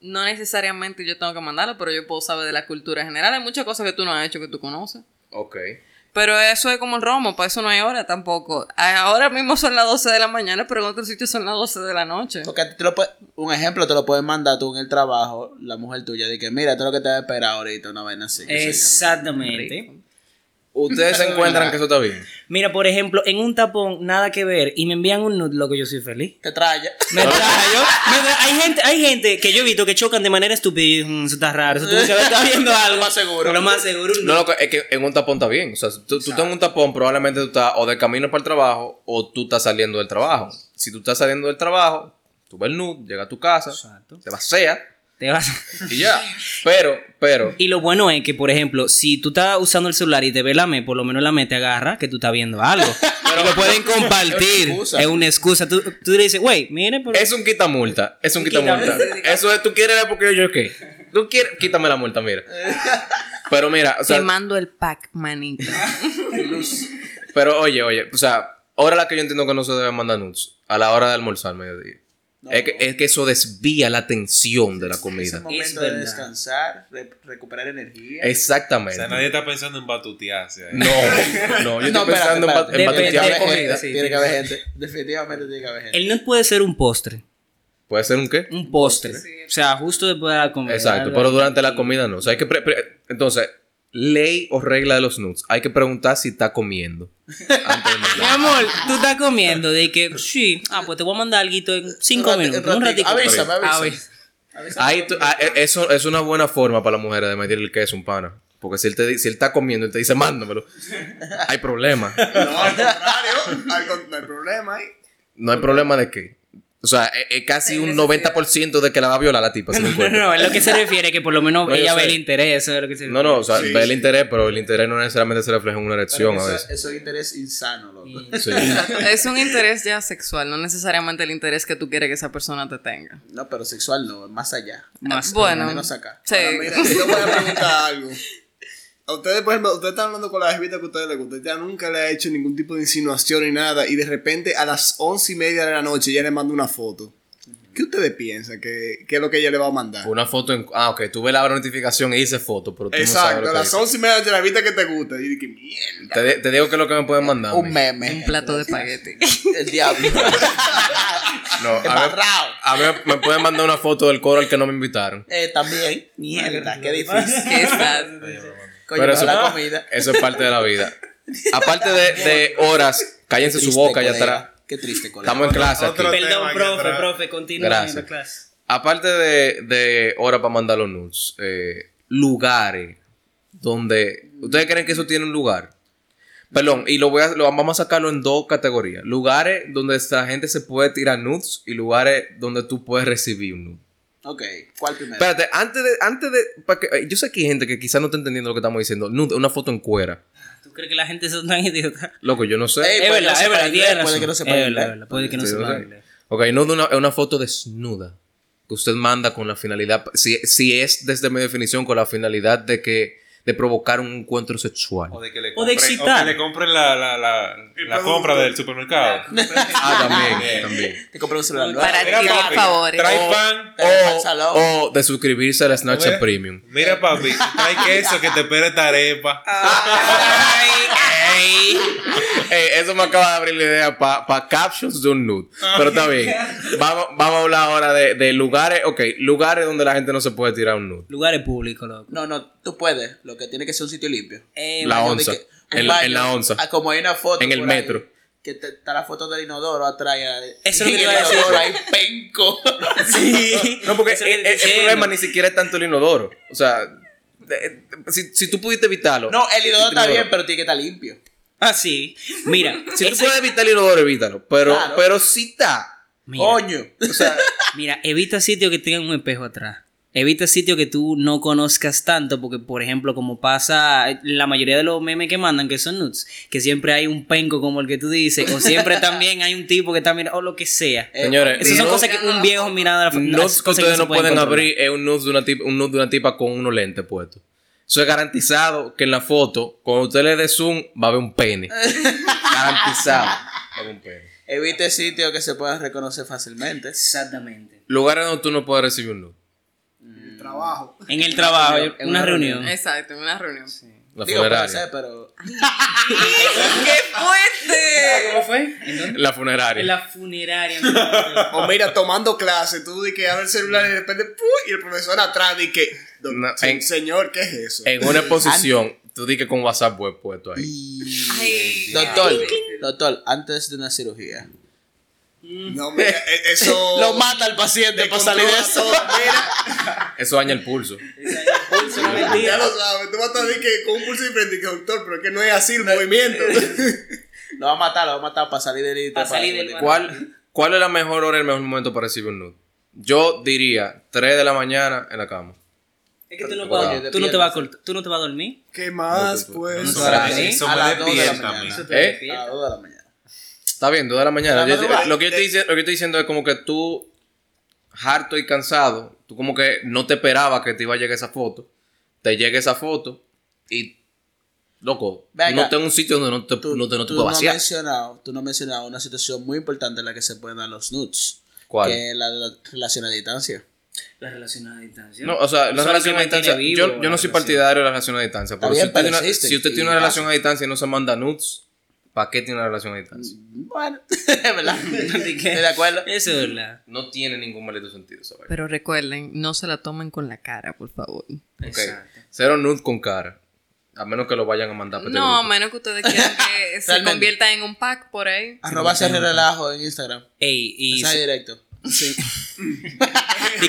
no necesariamente yo tengo que mandarlo, pero yo puedo saber de la cultura general. Hay muchas cosas que tú no has hecho que tú conoces. Ok. Pero eso es como el romo, para eso no hay hora tampoco. Ahora mismo son las 12 de la mañana, pero en otros sitios son las 12 de la noche. Porque a ti te lo puede- un ejemplo te lo puedes mandar tú en el trabajo, la mujer tuya, de que mira, esto es lo que te va a esperar ahorita, una vaina así. Exactamente. ¿Ustedes se encuentran que eso está bien? Mira, por ejemplo, en un tapón, nada que ver, y me envían un nude, loco, yo soy feliz. Te trae. Me trajo, me trajo- hay gente, hay gente que yo he visto que chocan de manera estúpida "Mm, eso está raro, eso tú que está viendo algo. Lo más seguro. Lo más seguro. No, loco, es que en un tapón está bien. O sea, tú, tú estás en un tapón, probablemente tú estás o de camino para el trabajo o tú estás saliendo del trabajo. Si tú estás saliendo del trabajo, tú ves el nude, llega a tu casa, Exacto. te vacea Te vas- y ya. Pero, pero, Y lo bueno es que, por ejemplo, si tú estás usando el celular y te ve la ME, por lo menos la ME te agarra que tú estás viendo algo. y lo pueden compartir. Es una excusa. Es una excusa. Tú, tú le dices, güey, mire, por... es un quitamulta. Es un quitamulta. Eso es, tú quieres ver porque yo, yo qué. Tú quieres, quítame la multa, mira. Pero mira, o sea, Te mando el pack, manito. pero oye, oye, o sea, ahora la que yo entiendo que no se debe mandar nudes, a la hora de almorzar al Es, que, es que eso desvía la atención de la Es comida. el momento Es de descansar, re- recuperar energía. O Exactamente. sea, nadie está pensando en batutearse. No, no, yo estoy No, pensando en, espérate. batutear la comida, sí. tiene que haber gente. Definitivamente tiene que haber gente. El nude puede ser un postre. ¿Puede ser un qué? Un postre. O sea, justo después de la comida. Exacto, pero durante la comida no. O sea, hay que pre- pre- entonces, ley o regla de los nudes. Hay que preguntar si está comiendo. Antes de Mi amor, tú estás comiendo de que, sí, ah, pues te voy a mandar algo en cinco Un minutos, un ratico. ratito. Avísame, avísame. Avísame. Avísame. Ahí tú- ah, eh, eso es una buena forma para las mujeres de medir el queso un pana. Porque si él, te, si él está comiendo y te dice, mándamelo, hay problema. No, al contrario. al con- no hay problema ahí. No hay problema de qué. O sea, es, es casi un 90% de que la va a violar la tipa. si No, encuentra. no, es lo que se refiere que por lo menos No, ella ve el interés, eso es lo que se No, no, o sea, Sí. ve el interés, pero el interés no necesariamente se refleja en una erección a eso, veces. eso es interés insano, loco. Sí. es un interés ya sexual, no necesariamente el interés que tú quieres que esa persona te tenga. No, pero sexual no, más allá. Más- bueno, menos acá. sí. Ahora, mira, yo voy a preguntar algo. A ustedes, por ejemplo, ustedes están hablando con la jevita que a ustedes les gusta. Ella nunca le ha hecho ningún tipo de insinuación ni nada. Y de repente a las once y media de la noche ella le manda una foto. ¿Qué ustedes piensan? que qué es lo que ella le va a mandar? Una foto en. Ah, ok, tú ves la notificación y dice foto, pero tú no sabes Exacto, lo a las dice. once y media de la jevita que te gusta. Y dije, mierda. Te, di- te digo que es lo que me pueden mandar. Un meme. Un plato de espagueti. El diablo. No, a mí, a mí me pueden mandar una foto del coro al que no me invitaron. Eh, también. Mierda, qué difícil. Qué. Coño, Pero eso, la comida. eso es parte de la vida. Aparte de, de horas, cállense su boca allá atrás. Qué triste, colega. Estamos en clase aquí. Otro- Perdón, profe, profe, continúa Gracias. en la clase. Aparte de, de horas para mandar los nudes, eh, lugares donde. ¿Ustedes creen que eso tiene un lugar? Perdón, y lo voy a, lo, vamos a sacarlo en dos categorías. Lugares donde esta gente se puede tirar nudes y lugares donde tú puedes recibir un nude. Ok, ¿cuál primero? Espérate, antes de, antes de, para que, eh, yo sé que hay gente que quizás no está entendiendo lo que estamos diciendo. Nude, una foto en cuera. ¿Tú crees que la gente es tan idiota? Loco, yo no sé. Ey, Es puede verdad, que es no verdad, puede que no sepa Es verdad, inglés. puede que no sepa ok. inglés. Ok, no de una, es una foto desnuda. Que usted manda con la finalidad. Si, si es desde mi definición, con la finalidad de que. De provocar un encuentro sexual. O de que le O de compren, excitar. o que le compren la, la, la, la compra del supermercado. Ah, también, también. Te compré un celular. Para papi, favores. Trae O- pan. O, o de suscribirse a la Snapchat. Premium. Mira, papi, trae queso que te espera esta Eh, eso me acaba de abrir la idea para captions de un nude. Pero está bien. Vamos, vamos a hablar ahora de, de lugares. Ok, lugares donde la gente no se puede tirar un nude. Lugares públicos, loco. No, no, tú puedes. Lo que tiene que ser un sitio limpio. Eh, La onza. que- En la- baño, en la onza. ah, como hay una foto. En el ahí, metro. que te- está la foto del inodoro atrás. Eso es lo que y te el iba a decir. inodoro ahí penco. Sí. No, porque el, problema ni siquiera es tanto el inodoro. O sea, de- si, si tú pudiste evitarlo. no, el inodoro está Inodoro. bien, pero tiene que estar limpio. Ah, sí. Mira, Si tú puedes evitar el inodoro, evítalo. Pero, Claro. pero sí está. mira, Coño. O sea, mira, evita sitios que tengan un espejo atrás. Evita sitios que tú no conozcas tanto, porque, por ejemplo, como pasa la mayoría de los memes que mandan, que son nudes, que siempre hay un penco como el que tú dices, o siempre también hay un tipo que está mirando, o lo que sea. señores, Esas son no- cosas que un viejo mirando a la las que cosas ustedes se no pueden abrir es un nude de una tipa, un nude de una tipa con unos lentes puestos. Eso es garantizado que en la foto, cuando usted le dé zoom, va a haber un pene. garantizado. Va a haber un pene. Evite sitios que se puedan reconocer fácilmente. Exactamente. Lugares donde tú no puedes recibir un nude. trabajo. En el trabajo, En una, una reunión. Exacto, en una reunión. La Digo, funeraria. ser, pero. ¡Qué fuerte! ¿Cómo fue? ¿En? La funeraria. La funeraria. O mira, tomando clase, tú di que abre el celular y de repente, ¡puy! y el profesor atrás di que, "Do- No, se- en- señor, ¿qué es eso? En una exposición, tú di que con WhatsApp web puesto ahí. Ay, Doctor, doctor, antes de una cirugía. No, mira, e- eso... Lo mata al paciente para salir de eso. Mira, Eso daña el pulso. Pulso, una ya mentira. lo sabes, tú vas a estar di que con un pulso diferente, y que doctor, pero es que no es así el movimiento. Lo va a matar, lo va a matar para salir del Pa' salir del- ¿Cuál, ¿Cuál es la mejor hora y el mejor momento para recibir un nude? Yo diría 3 de la mañana en la cama. Es que tú no, vas, tú no te vas a tú no te vas a dormir. ¿Qué más, No, pues? no, Eso, Para me- mí, eso a me las dos de la despierta a mí. mañana. Eso te ¿Eh? A las 2 de la mañana. Está bien, 2 de la mañana. Yo- lo, que yo estoy diciendo, lo que yo estoy diciendo es como que tú, harto y cansado, tú como que no te esperabas que te iba a llegar esa foto. Te llega esa foto y, loco, Venga. no tengo un sitio donde no te, Tú, no te, no te tú puedo vaciar. mencionado, tú no has mencionado una situación muy importante en la que se pueden dar los nudes. ¿Cuál? Que es la de la relación a distancia. La relación a distancia. No, o sea, la relación a distancia. Yo, vivo yo la no soy partidario de la relación a distancia. Pero si usted, una, si usted tiene una pasa. relación a distancia y no se manda nudes, ¿para qué tiene una relación a distancia? Bueno, es verdad. ¿De acuerdo. Eso es verdad. No tiene ningún maldito sentido, ¿sabes? Pero recuerden, no se la tomen con la cara, por favor. Exacto. Cero nude con cara. A menos que lo vayan a mandar No, a menos que ustedes quieran que se convierta en un pack por ahí. Arroba CR Relajo en Instagram. Ey, y Mensaje directo. de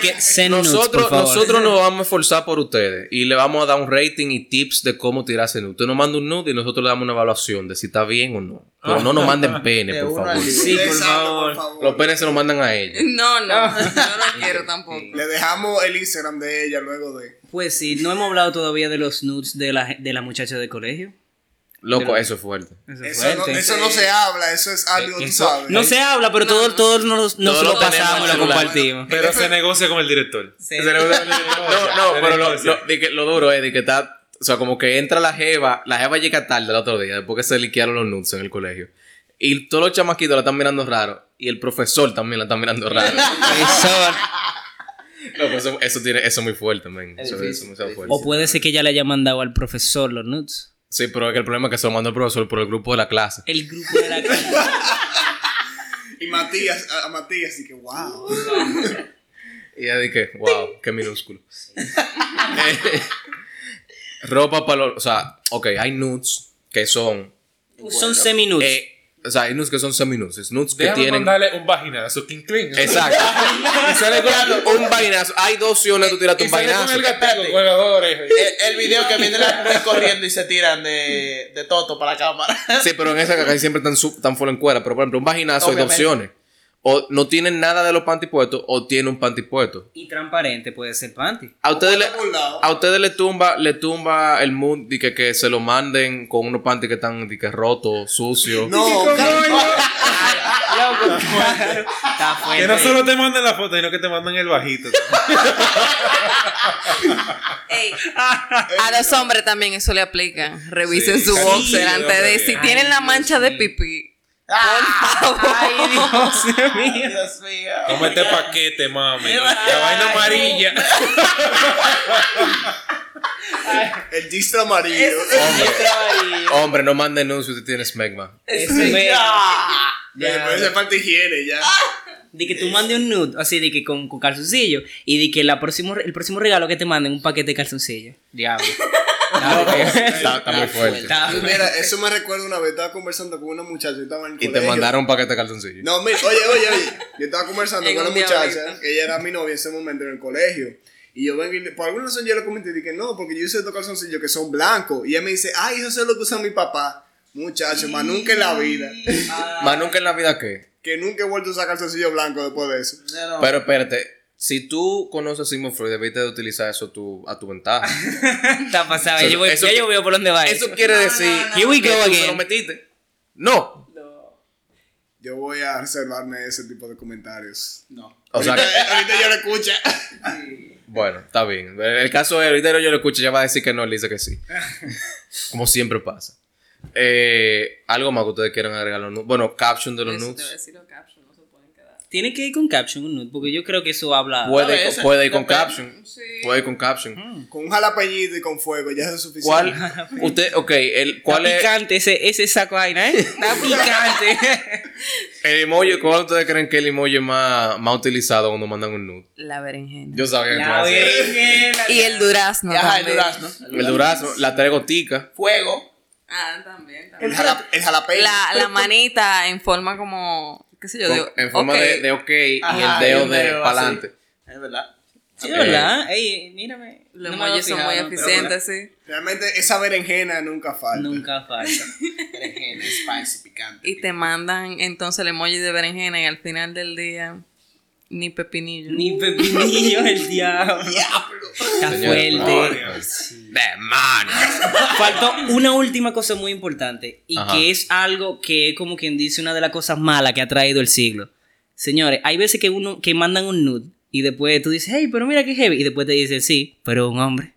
que send nudes, Nosotros, por favor. nosotros nos vamos a esforzar por ustedes y le vamos a dar un rating y tips de cómo tirarse nude. Usted nos manda un nude y nosotros le damos una evaluación de si está bien o no. Pero no nos manden pene, De por favor. Sí, por Exacto, favor. Los penes se los mandan a ellos. No, no, yo no quiero tampoco. Le dejamos el Instagram de ella luego de... Pues sí, no hemos hablado todavía de los nudes de la, de la muchacha de colegio. Loco, eso es fuerte. Eso es Eso no, fuerte. eso no se habla, eso es algo, tú Eso- sabes. No se habla, pero todos todos nos, nos Todos lo pasamos lo compartimos. Pero se negocia con el director. No, no, pero lo, lo- de que- lo duro es de que está. O sea, como que entra la jeva. La jeva llega tarde el otro día, después que se liquearon los nudes en el colegio. Y todos los chamaquitos la están mirando raro. Y el profesor también la está mirando raro. Eso- Loco, eso, eso, tiene, eso es muy fuerte. Es Eso, difícil, eso es es fuerte. o puede ser que ella le haya mandado al profesor los nudes. Sí, pero es que el problema es que se lo mandó el profesor por el grupo de la clase. El grupo de la clase. Y Matías, a, a Matías, y que wow. Y ella dije, wow, qué minúsculo. Eh, ropa para los. O sea, ok, hay nudes que son. Son semi-nudes. eh, o sea, hay nudes que son semi-nudes. Nudes que Déjame tienen. mandarle un vaginazo, King Clean. Exacto. y sale con un vainazo. Hay dos opciones, tú tiraste un con vainazo. el gatito con las dos orejas. El, el video que viene la mujer corriendo y se tiran de, de toto para la cámara. Sí, pero en esa casi siempre están, su- están fuera en cuera. Pero por ejemplo, un vaginazo hay dos Obviamente. opciones. O no tienen nada de los panty puestos o tiene un panty puesto. Y transparente puede ser panty. A ustedes, le, a ustedes le tumba, le tumba el mood de que, que se lo manden con unos panty que están de que rotos, sucios. No, claro. Está fuerte. Que no solo te mandan la foto, sino que te mandan el bajito. Ey, a los hombres también eso le aplica. Revisen Sí, su boxer sí, antes de si tienen la mancha de Ay, Dios mío. Dios mío. Toma este paquete, mami. La vaina amarilla. el distra amarillo. Hombre, no manden nudes si usted tiene smegma. Ese me- Ya, falta higiene, ya. De que tú mandes un nude, así de que con, con calzoncillo. Y de que la próximo, el próximo regalo que te manden un paquete de calzoncillo. Diablo. Está, está muy fuerte. Está- Mira, eso me recuerda una vez, estaba conversando con una muchacha, yo estaba en el Y te mandaron un paquete de calzoncillos. No, mira, oye, oye, oye. Yo estaba conversando con un una muchacha, que ella era mi novia en ese momento en el colegio. Y yo vengo y por alguna razón yo le comenté, dije, no, porque yo hice estos calzoncillos que son blancos. Y ella me dice, ay, eso es lo que usa mi papá. Muchacho, más nunca en la vida. Más nunca en la vida que. que nunca he vuelto a usar calzoncillos blancos después de eso. No, no. Pero espérate, si tú conoces a Sigmund Freud, debiste de utilizar eso tu- a tu ventaja. Está pasado. Yo, voy- eso- ya yo veo por dónde va eso. Eso quiere decir Here we que go tú se again. lo metiste. No. Yo voy a reservarme ese tipo de comentarios. no. O sea, ahorita, que- ahorita yo lo escucha. bueno, está bien. El caso es, ahorita yo lo escucho, ya va a decir que no, él dice que sí. Como siempre pasa. Eh, algo más que ustedes quieran agregar. a los nudes? Bueno, caption de los Eso te nudes. voy a decir los captions, no se pueden quedar. Tiene que ir con caption un nude, porque yo creo que eso habla. Puede, puede ir con caption. Puede ir con caption. Con un jalapeñito y con fuego, ya es suficiente. ¿Cuál? Usted, ok, el, ¿cuál Está es picante ese, ese saco vaina, ¿eh? Está picante. el emoji? ¿Cuál ustedes creen que es el emoji más, más utilizado cuando mandan un nude? La berenjena. Yo sabía que La berenjena. Y el durazno. Ajá, el durazno. El durazno, la tres goticas. Fuego. Ah, también. El, jala- el jalapeño. La, la manita en forma como. ¿Qué sé yo? con- en forma ok. de, de ok Ajá, y el dedo de para adelante. Es verdad. Sí, ¿verdad? Ey, mírame. Los No son muy eficientes, sí. Realmente esa berenjena nunca falta. Nunca falta. Berenjena, spicy, picante. Y te mandan entonces el emoji de berenjena y al final del día ni pepinillo. Ni pepinillo el diablo. Está Señor, fuerte. ¡Demonios! Faltó una última cosa muy importante y Ajá. que es algo que es como quien dice una de las cosas malas que ha traído el siglo. Señores, hay veces que uno que mandan un nude y después tú dices, hey, pero mira qué heavy y después te dicen, sí, pero un hombre.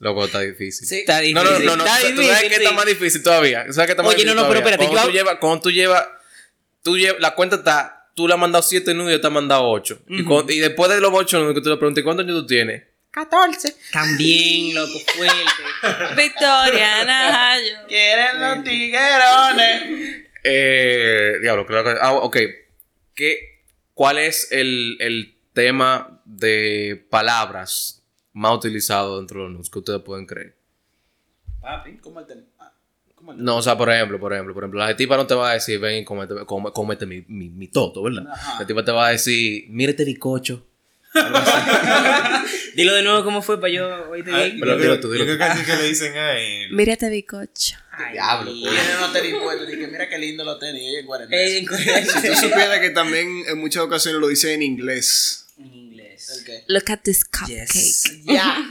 Loco, está difícil. Sí. Está No, no, difícil. no, no. está ¿Tú sabes difícil, qué está sí. más difícil todavía? ¿Sabes qué está más Oye, no, difícil no, pero todavía? espérate, Cuando tú yo- llevas, cuando tú llevas, tú llevas, la cuenta está, tú le has mandado 7 nudos y yo te has mandado 8. y, después de los 8 nudos que tú le preguntas, ¿cuántos nudos tú tienes? 14. También, loco, fuerte. Victoria Nayo. Quieren los tiguerones. Eh, diablo, creo que. Ah, ok. ¿Qué, ¿Cuál es el, el tema de palabras más utilizado dentro de los nudes que ustedes pueden creer? Papi, ¿cómo el tema? Ah, ¿cómo el tema? No, o sea, por ejemplo, por ejemplo, por ejemplo, la tipa no te va a decir, ven y cómete, come- cómete mi, mi, mi toto, ¿verdad? La tipa te va a decir, mira este bicocho. Dilo de nuevo cómo fue para yo oírte Ay, bien. Pero yo dilo tú, yo dilo creo tú. que así que le dicen a él. Mírate bicocho. Diablo, Y mira qué lindo los tenis. Ella en cuarentena. Si tú supieras que también en muchas ocasiones lo dice en inglés. En inglés. ¿El qué? Look at this cupcake. Yes. Ya.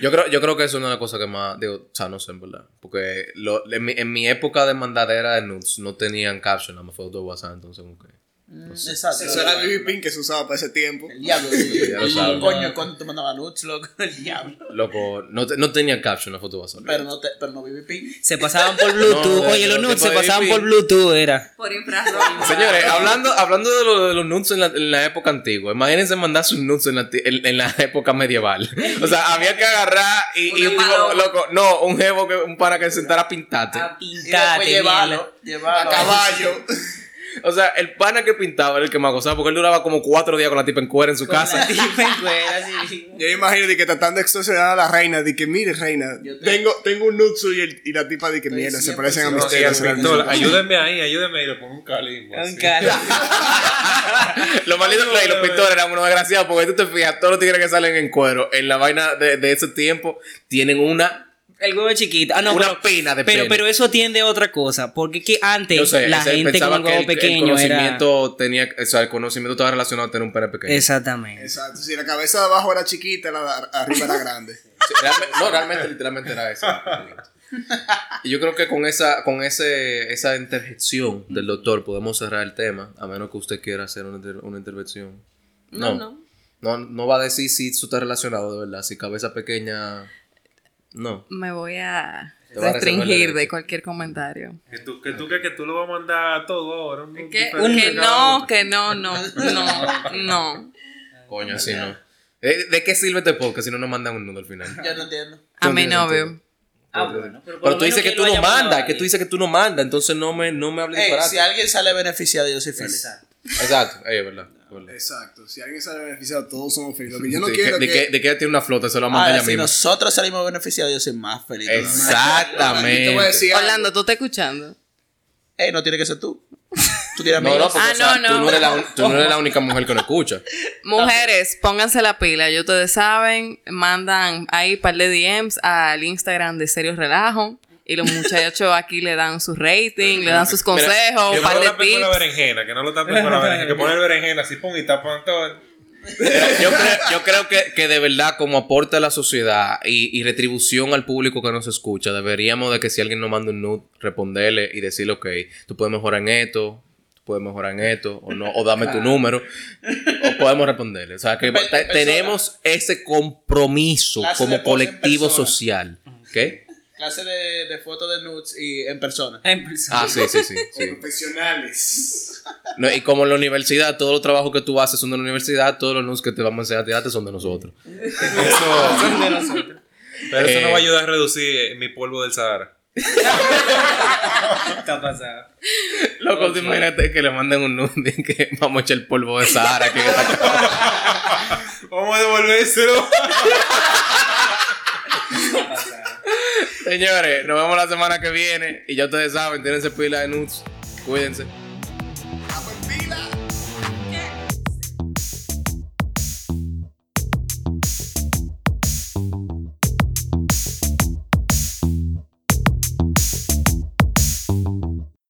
Yo creo, yo creo que eso es una de las cosas que más, digo, o sea, no sé, en verdad. Porque lo, en, mi, en mi época de mandadera de nudes no tenían caption, nada más foto de WhatsApp, entonces como que... Exacto. Eso era BB Pin que se usaba para ese tiempo. El diablo. El sabes. coño, cuando te mandaba nudes, loco. El diablo. Loco, no, te- no tenían caption la foto WhatsApp. Pero no, te, pero no BBP. Se pasaban por Bluetooth. No, Oye, los nudes se pasaban por Bluetooth, era. Por infrarrojo. Señores, hablando, hablando de, lo- de los nudes en la, en la época antigua, imagínense mandar sus nudes en la, en, en la época medieval. O sea, había que agarrar y, y un tipo, loco, no, un jevo, que, un para que se sentara a pintarte. A Y después pintarte, llevarlo. Llevarlo. A caballo. O sea, el pana que pintaba era el que más gozaba, porque él duraba como cuatro días con la tipa en cuera en su Con la casa. tipa en cuera, sí. Yo me imagino de que tratando de extorsionar a la reina, de que mire, reina, te- tengo, tengo un nutsu y, el- y la tipa de que Estoy mierda, se 100% parecen a mis y pintor, ayúdenme ahí, ayúdenme ahí, le pongo un calimbo. Un carro. Los malditos y los pintores eran unos desgraciados, porque tú te fijas, todos los tigres que salen en cuero en la vaina de, de ese tiempo tienen una, El huevo chiquito. Ah, no, una pero, pena de pero, pene. pero eso tiende a otra cosa. Porque es que antes sé, la gente con pensaba el que huevo el- el pequeño era. conocimiento tenía, o sea, el conocimiento estaba relacionado a tener un pene pequeño. Exactamente. Exacto, si la cabeza de abajo era chiquita, la de arriba era grande. Sí, realmente- no, realmente, literalmente era eso. Y yo creo que con esa, con ese, esa interjección del doctor podemos cerrar el tema, a menos que usted quiera hacer una, inter- una intervención. No, No, no. no. No va a decir si eso está relacionado, de verdad. Si cabeza pequeña. No. Me voy a restringir de cualquier comentario. Que tú, que tú crees que tú lo vas a mandar todo ahora. Que, que no, que no, no, no, no. Coño, así no. ¿De, de qué sirve este podcast si no nos mandan un nudo al final? Yo no entiendo. A mi novio. Ah, bueno, pero Pero tú dices que que tú no mandas, que tú dices que tú no mandas, entonces no me, no me hables Ey, disparate. si alguien sale beneficiado, yo soy feliz. Exacto. Exacto, es verdad. Exacto, si alguien sale beneficiado, todos somos felices. Lo que yo no de, quiero que, que... de que, de que ella tiene una flota, se lo manda ella si misma. nosotros salimos beneficiados, yo soy más feliz. Exactamente. Yo te voy a decir algo. Orlando, ¿tú estás escuchando? Ey, no tiene que ser tú. Tú tienes No, no, amigos. porque Ah, o sea, no, Tú, no. no eres la, un- tú no eres la única mujer que no escucha. Mujeres, pónganse la pila. Ya ustedes saben, mandan ahí par de DMs al Instagram de Serios Relajo. Y los muchachos aquí le dan su rating, le dan sus consejos, Que un no par lo de tapen con la tips. berenjena, que no lo tapen con la berenjena. Que ponen berenjena así, pon y tapan todo. Yo creo, yo creo que, que de verdad, como aporte a la sociedad y, y retribución al público que nos escucha, deberíamos de que si alguien nos manda un nude, responderle y decirle, ok, tú puedes mejorar en esto, tú puedes mejorar en esto, o no, o dame tu número, o podemos responderle. O sea, que tenemos ese compromiso Clase como colectivo persona. social. ¿Qué? Clase de, de fotos de nudes y en persona. En persona. Ah, sí, sí, sí. sí. Profesionales. No, y como en la universidad, todos los trabajos que tú haces son de la universidad, todos los news que te vamos a enseñar a tirarte son de nosotros. Eso, Son de nosotros. pero eso Eh, no va a ayudar a reducir eh, mi polvo del Sahara. Está pasado. Loco, imagínate que le manden un nude y que vamos a echar el polvo de Sahara esta casa. Vamos a devolvérselo. Señores, nos vemos la semana que viene. Y ya ustedes saben, tírense pila de nudes. Cuídense.